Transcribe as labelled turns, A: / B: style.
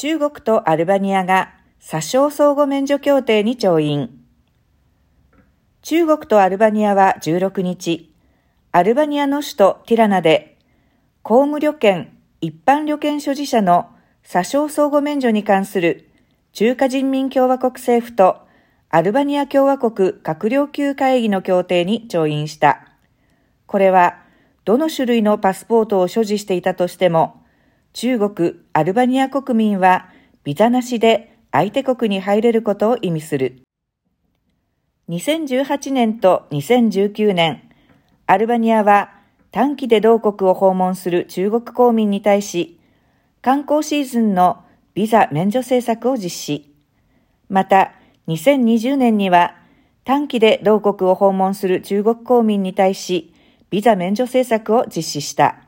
A: 中国とアルバニアが詐称相互免除協定に調印。中国とアルバニアは16日、アルバニアの首都ティラナで、公務旅券、一般旅券所持者の詐称相互免除に関する中華人民共和国政府とアルバニア共和国閣僚級会議の協定に調印した。これは、どの種類のパスポートを所持していたとしても、中国、アルバニア国民はビザなしで相手国に入れることを意味する。2018年と2019年、アルバニアは短期で同国を訪問する中国公民に対し、観光シーズンのビザ免除政策を実施。また、2020年には短期で同国を訪問する中国公民に対し、ビザ免除政策を実施した。